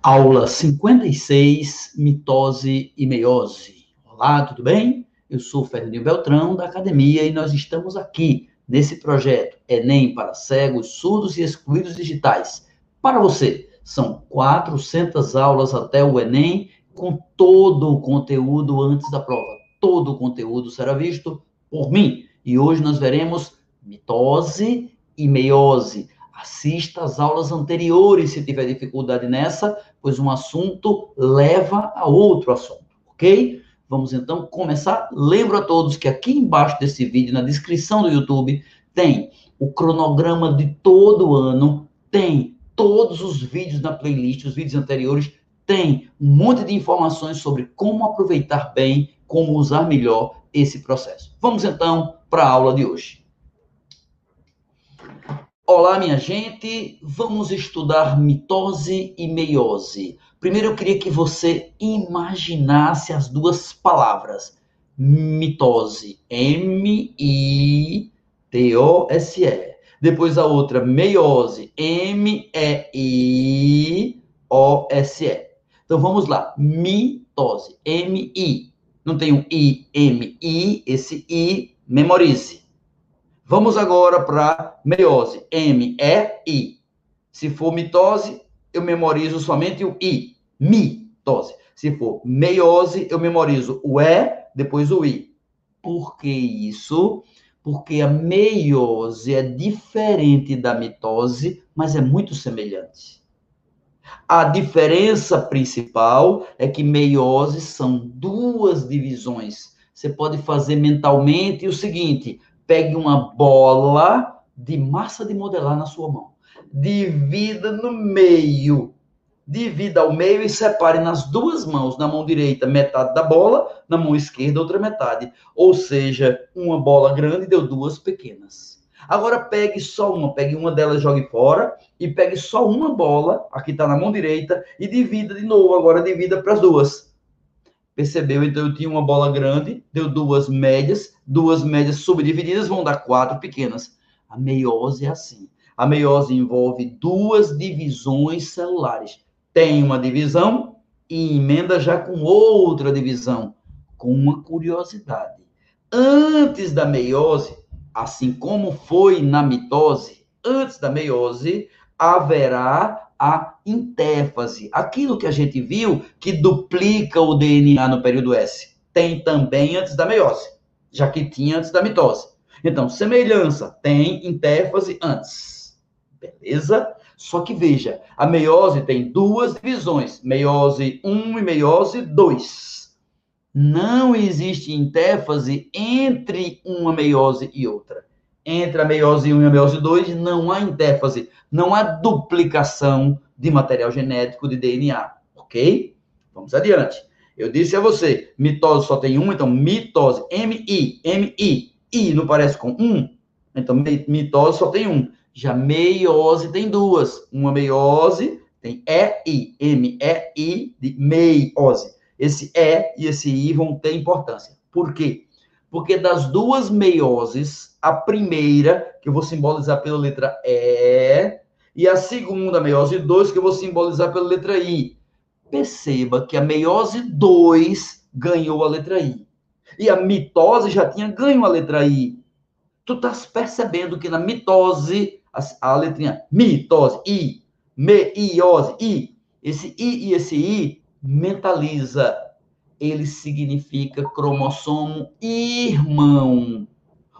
Aula 56, mitose e meiose. Olá, tudo bem? Eu sou Fernandinho Beltrão, da Academia, e nós estamos aqui nesse projeto Enem para cegos, surdos e excluídos digitais. Para você, são 400 aulas até o Enem, com todo o conteúdo antes da prova. Todo o conteúdo será visto por mim. E hoje nós veremos mitose e meiose Assista às aulas anteriores se tiver dificuldade nessa, pois um assunto leva a outro assunto, ok? Vamos então começar. Lembro a todos que aqui embaixo desse vídeo, na descrição do YouTube, tem o cronograma de todo o ano, tem todos os vídeos na playlist, os vídeos anteriores, tem um monte de informações sobre como aproveitar bem, como usar melhor esse processo. Vamos então para a aula de hoje. Olá, minha gente. Vamos estudar mitose e meiose. Primeiro, eu queria que você imaginasse as duas palavras. Mitose, M-I-T-O-S-E. Depois a outra, meiose, M-E-I-O-S-E. Então vamos lá. Mitose, M-I. Não tem um I, M-I, esse I, memorize. Vamos agora para meiose. M-E-I. Se for mitose, eu memorizo somente o I. Mitose. Se for meiose, eu memorizo o E, depois o I. Por que isso? Porque a meiose é diferente da mitose, mas é muito semelhante. A diferença principal é que meiose são duas divisões. Você pode fazer mentalmente o seguinte: pegue uma bola de massa de modelar na sua mão. Divida no meio. Divida ao meio e separe nas duas mãos, na mão direita, metade da bola, na mão esquerda, outra metade. Ou seja, uma bola grande deu duas pequenas. Agora pegue só uma, pegue uma delas, jogue fora e pegue só uma bola, aqui está na mão direita, e divida de novo. Agora divida para as duas. Percebeu? Então eu tinha uma bola grande, deu duas médias, duas médias subdivididas vão dar quatro pequenas. A meiose é assim. A meiose envolve duas divisões celulares. Tem uma divisão e emenda já com outra divisão, com uma curiosidade. Antes da meiose, assim como foi na mitose, antes da meiose, haverá a intéfase. Aquilo que a gente viu que duplica o DNA no período S. Tem também antes da meiose, já que tinha antes da mitose. Então, semelhança, tem intéfase antes. Beleza? Só que veja, a meiose tem duas divisões, meiose 1 e meiose 2. Não existe intéfase entre uma meiose e outra entre a meiose 1 e a meiose 2, não há intéfase, não há duplicação de material genético de DNA, ok? Vamos adiante. Eu disse a você, mitose só tem um, então mitose, M-I, M-I, I não parece com um? Então mitose só tem um. Já meiose tem duas. Uma meiose tem E-I, M-E-I, de meiose. Esse E e esse I vão ter importância. Por quê? Porque das duas meioses, a primeira, que eu vou simbolizar pela letra E, e a segunda, a meiose 2, que eu vou simbolizar pela letra I. Perceba que a meiose 2 ganhou a letra I. E a mitose já tinha ganho a letra I. Tu estás percebendo que na mitose, a, a letrinha mitose, I, meiose, I, esse I e esse I mentaliza ele significa cromossomo irmão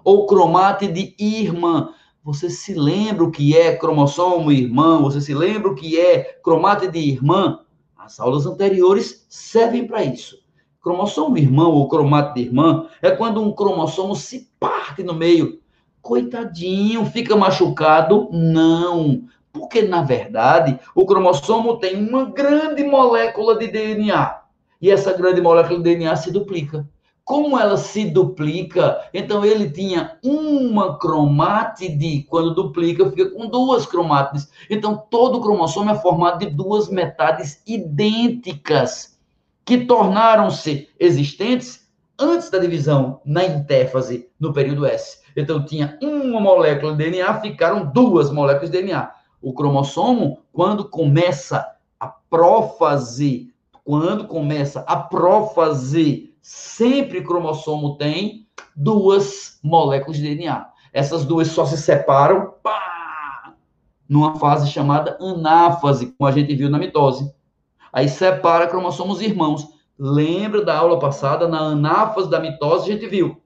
ou cromátide irmã. Você se lembra o que é cromossomo irmão? Você se lembra o que é cromátide irmã? As aulas anteriores servem para isso. Cromossomo irmão ou cromátide irmã é quando um cromossomo se parte no meio. Coitadinho, fica machucado? Não. Porque, na verdade, o cromossomo tem uma grande molécula de DNA e essa grande molécula de DNA se duplica. Como ela se duplica, então ele tinha uma cromátide, quando duplica, fica com duas cromátides. Então todo cromossomo é formado de duas metades idênticas, que tornaram-se existentes antes da divisão na intéfase no período S. Então tinha uma molécula de DNA, ficaram duas moléculas de DNA. O cromossomo, quando começa A prófase, quando começa a prófase, sempre cromossomo tem duas moléculas de DNA. Essas duas só se separam pá, numa fase chamada anáfase, como a gente viu na mitose. Aí separa cromossomos irmãos. Lembra da aula passada, na anáfase da mitose, a gente viu.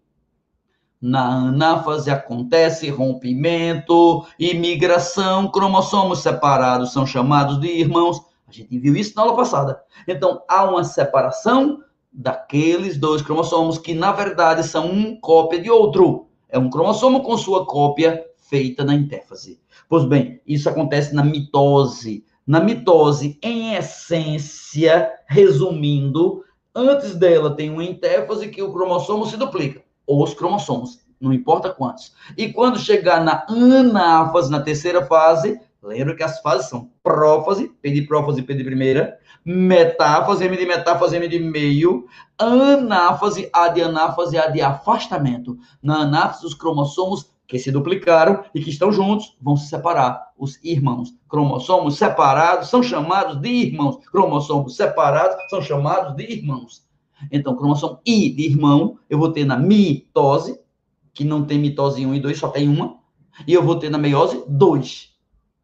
Na anáfase acontece rompimento, imigração, cromossomos separados são chamados de irmãos. A gente viu isso na aula passada. Então, há uma separação daqueles dois cromossomos que, na verdade, são um cópia de outro. É um cromossomo com sua cópia feita na intéfase. Pois bem, isso acontece na mitose. Na mitose, em essência, resumindo, antes dela tem uma intéfase que o cromossomo se duplica. Ou os cromossomos, não importa quantos. E quando chegar na anáfase, na terceira fase, lembra que as fases são prófase, P de prófase, P de primeira, metáfase, M de metáfase, M de meio, anáfase, A de anáfase, A de afastamento. Na anáfase, os cromossomos que se duplicaram e que estão juntos vão se separar, os irmãos. Cromossomos separados são chamados de irmãos. Cromossomos separados são chamados de irmãos. Então, cromossomo I de irmão, eu vou ter na mitose, que não tem mitose 1 e 2, só tem uma. E eu vou ter na meiose 2.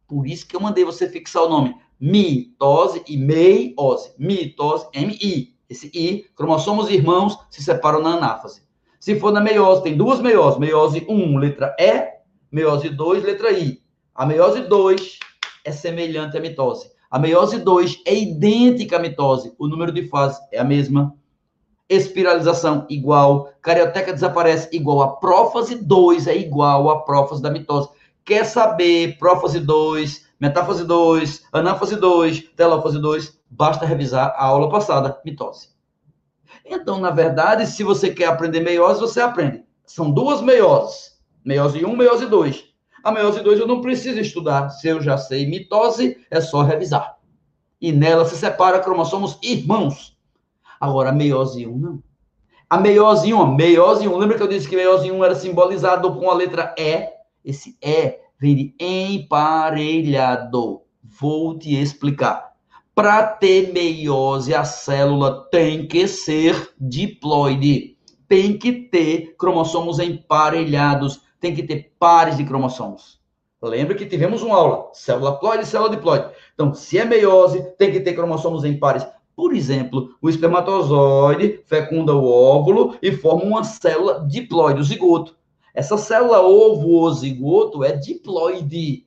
Por isso que eu mandei você fixar o nome mitose e meiose. Mitose, M-I. Esse I, cromossomos irmãos se separam na anáfase. Se for na meiose, tem duas meioses. Meiose 1, letra E. Meiose 2, letra I. A meiose 2 é semelhante à mitose. A meiose 2 é idêntica à mitose. O número de fases é a mesma. Espiralização igual. Carioteca desaparece igual. A prófase 2 é igual à prófase da mitose. Quer saber prófase 2, metáfase 2, anáfase 2, telófase 2? Basta revisar a aula passada, mitose. Então, na verdade, se você quer aprender meiose, você aprende. São duas meioses. Meiose 1, meiose 2. A meiose 2 eu não preciso estudar. Se eu já sei mitose, é só revisar. E nela se separa cromossomos irmãos. Agora, a meiose 1 não. A meiose 1, meiose 1. Lembra que eu disse que meiose 1 era simbolizado com a letra E? Esse E vem de emparelhado. Vou te explicar. Para ter meiose, a célula tem que ser diploide. Tem que ter cromossomos emparelhados. Tem que ter pares de cromossomos. Lembra que tivemos uma aula, célula ploide e célula diploide. Então, se é meiose, tem que ter cromossomos em pares. Por exemplo, o espermatozoide fecunda o óvulo e forma uma célula diploide, o zigoto. Essa célula ovo ou zigoto é diploide.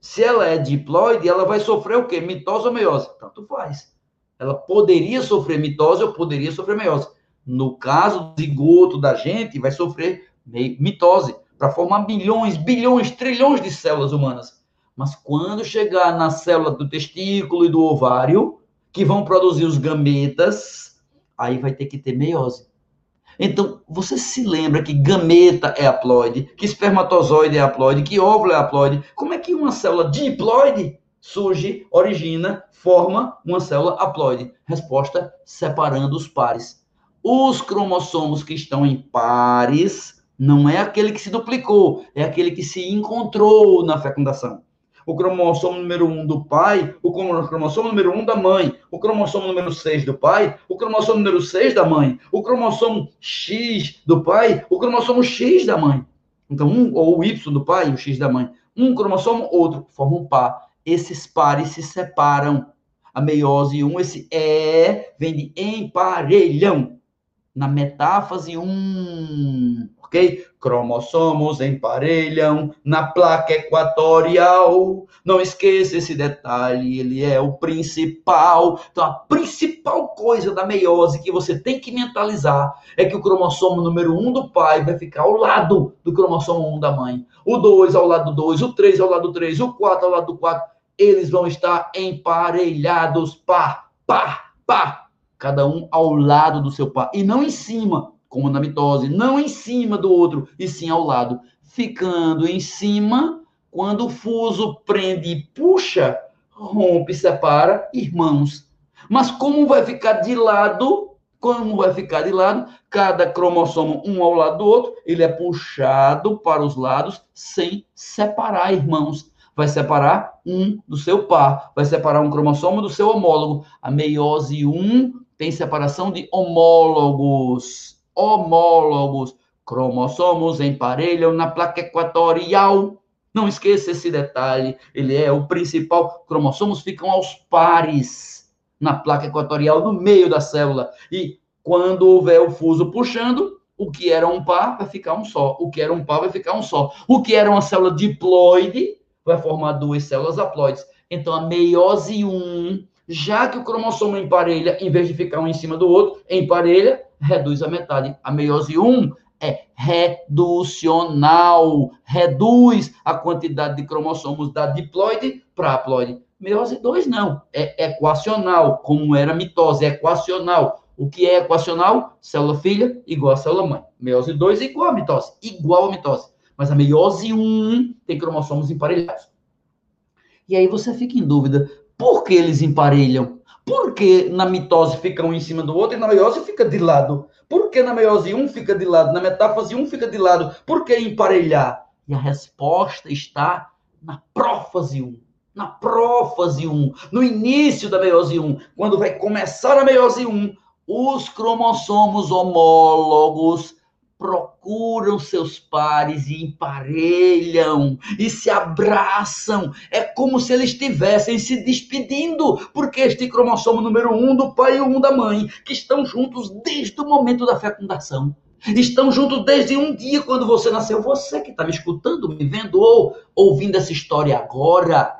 Se ela é diploide, ela vai sofrer o quê? Mitose ou meiose? Tanto faz. Ela poderia sofrer mitose ou poderia sofrer meiose. No caso do zigoto da gente, vai sofrer mitose para formar bilhões, bilhões, trilhões de células humanas. Mas quando chegar na célula do testículo e do ovário, que vão produzir os gametas, aí vai ter que ter meiose. Então, você se lembra que gameta é haploide, que espermatozoide é haploide, que óvulo é haploide. Como é que uma célula diploide surge, origina, forma uma célula haploide? Resposta: separando os pares. Os cromossomos que estão em pares não é aquele que se duplicou, é aquele que se encontrou na fecundação o cromossomo número 1 do pai, o cromossomo número 1 da mãe, o cromossomo número 6 do pai, o cromossomo número 6 da mãe, o cromossomo X do pai, o cromossomo X da mãe. Então, um, ou o Y do pai e o X da mãe. Um cromossomo, outro, formam um par. Esses pares se separam. A meiose 1, esse E vem de emparelhão. Na metáfase 1 ok? Cromossomos emparelham na placa equatorial. Não esqueça esse detalhe, ele é o principal. Então, a principal coisa da meiose que você tem que mentalizar é que o cromossomo número 1 do pai vai ficar ao lado do cromossomo 1 da mãe. O 2 ao lado do 2, o 3 ao lado do 3, o 4 ao lado do 4. Eles vão estar emparelhados, pá, pá, pá. Cada um ao lado do seu pai. E não em cima, como na mitose, não em cima do outro, e sim ao lado, ficando em cima quando o fuso prende e puxa, rompe, separa, irmãos. Mas como vai ficar de lado, como vai ficar de lado, cada cromossomo um ao lado do outro, ele é puxado para os lados sem separar, irmãos. vai separar um do seu par, vai separar um cromossomo do seu homólogo. A meiose 1 tem separação de homólogos. Homólogos. Cromossomos emparelham na placa equatorial. Não esqueça esse detalhe, ele é o principal. Cromossomos ficam aos pares na placa equatorial, no meio da célula. E quando houver o fuso puxando, o que era um par vai ficar um só. O que era um par vai ficar um só. O que era uma célula diploide vai formar duas células haploides. Então, a meiose 1, já que o cromossomo emparelha, em vez de ficar um em cima do outro, emparelha, reduz a metade. A meiose 1 é reducional, reduz a quantidade de cromossomos da diploide para haploide. Meiose 2 não, é equacional, como era mitose, é equacional. O que é equacional? Célula filha igual a célula mãe. Meiose 2 é igual a mitose, igual a mitose. Mas a meiose 1 tem cromossomos emparelhados. E aí você fica em dúvida, por que eles emparelham? Por que na mitose fica um em cima do outro e na meiose fica de lado? Por que na meiose um fica de lado, na metáfase um fica de lado? Por que emparelhar? E a resposta está na prófase 1. Na prófase 1, no início da meiose 1, quando vai começar a meiose 1, os cromossomos homólogos procuram seus pares e emparelham e se abraçam. É como se eles estivessem se despedindo, porque este cromossomo número um do pai e um da mãe, que estão juntos desde o momento da fecundação. Estão juntos desde um dia quando você nasceu. Você que está me escutando, me vendo ou ouvindo essa história agora,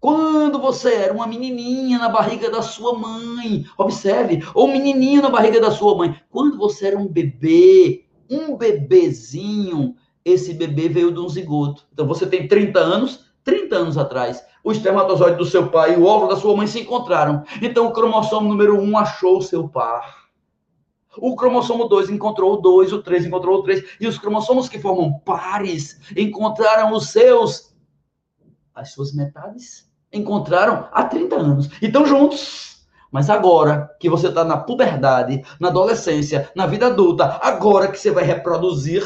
quando você era uma menininha na barriga da sua mãe, observe, ou menininho na barriga da sua mãe, quando você era um bebê, um bebezinho, esse bebê veio de um zigoto. Então você tem 30 anos, 30 anos atrás, o espermatozoide do seu pai e o óvulo da sua mãe se encontraram. Então o cromossomo número 1 achou o seu par. O cromossomo 2 encontrou o 2, o 3 encontrou o 3, e os cromossomos que formam pares encontraram os seus as suas metades encontraram há 30 anos e estão juntos. Mas agora que você está na puberdade, na adolescência, na vida adulta, agora que você vai reproduzir,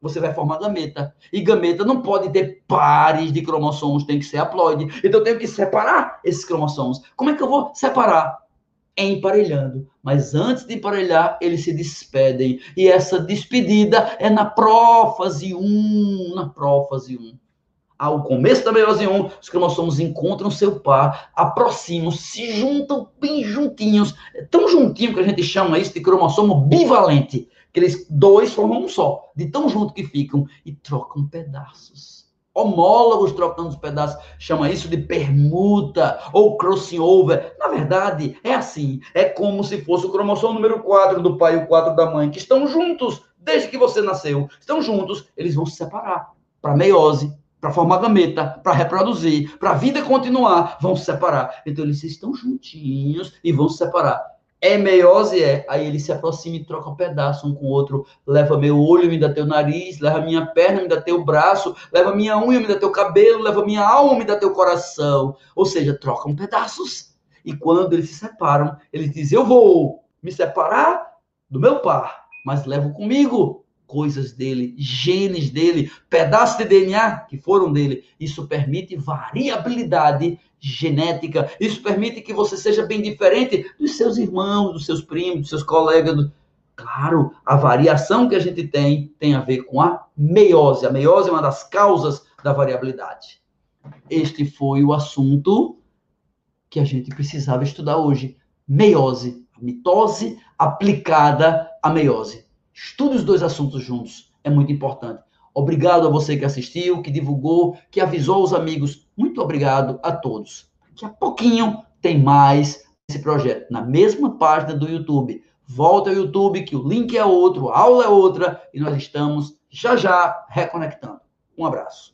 você vai formar gameta. E gameta não pode ter pares de cromossomos, tem que ser haploide. Então eu tenho que separar esses cromossomos. Como é que eu vou separar? Emparelhando. Mas antes de emparelhar, eles se despedem. E essa despedida é na prófase 1. Na prófase 1 ao começo da meiose 1, os cromossomos encontram seu par, aproximam, se juntam bem juntinhos, é tão juntinho que a gente chama isso de cromossomo bivalente, que eles dois formam um só, de tão junto que ficam e trocam pedaços. Homólogos trocando os pedaços, chama isso de permuta ou crossing over. Na verdade, é assim, é como se fosse o cromossomo número 4 do pai e o 4 da mãe, que estão juntos desde que você nasceu. Estão juntos, eles vão se separar para meiose, para formar gameta, para reproduzir, para a vida continuar, vão se separar. Então eles estão juntinhos e vão se separar. É meiose? É. Aí ele se aproxima e troca um pedaço um com o outro. Leva meu olho, me dá teu nariz. Leva minha perna, me dá teu braço. Leva minha unha, me dá teu cabelo. Leva minha alma, me dá teu coração. Ou seja, trocam pedaços. E quando eles se separam, ele diz: Eu vou me separar do meu par, mas levo comigo coisas dele, genes dele, pedaços de DNA que foram dele. Isso permite variabilidade genética. Isso permite que você seja bem diferente dos seus irmãos, dos seus primos, dos seus colegas. Claro, a variação que a gente tem tem a ver com a meiose. A meiose é uma das causas da variabilidade. Este foi o assunto que a gente precisava estudar hoje. Meiose, mitose aplicada à meiose. Estude os dois assuntos juntos, é muito importante. Obrigado a você que assistiu, que divulgou, que avisou os amigos. Muito obrigado a todos. Daqui a pouquinho tem mais esse projeto na mesma página do YouTube. Volta ao YouTube, que o link é outro, a aula é outra, e nós estamos já já reconectando. Um abraço.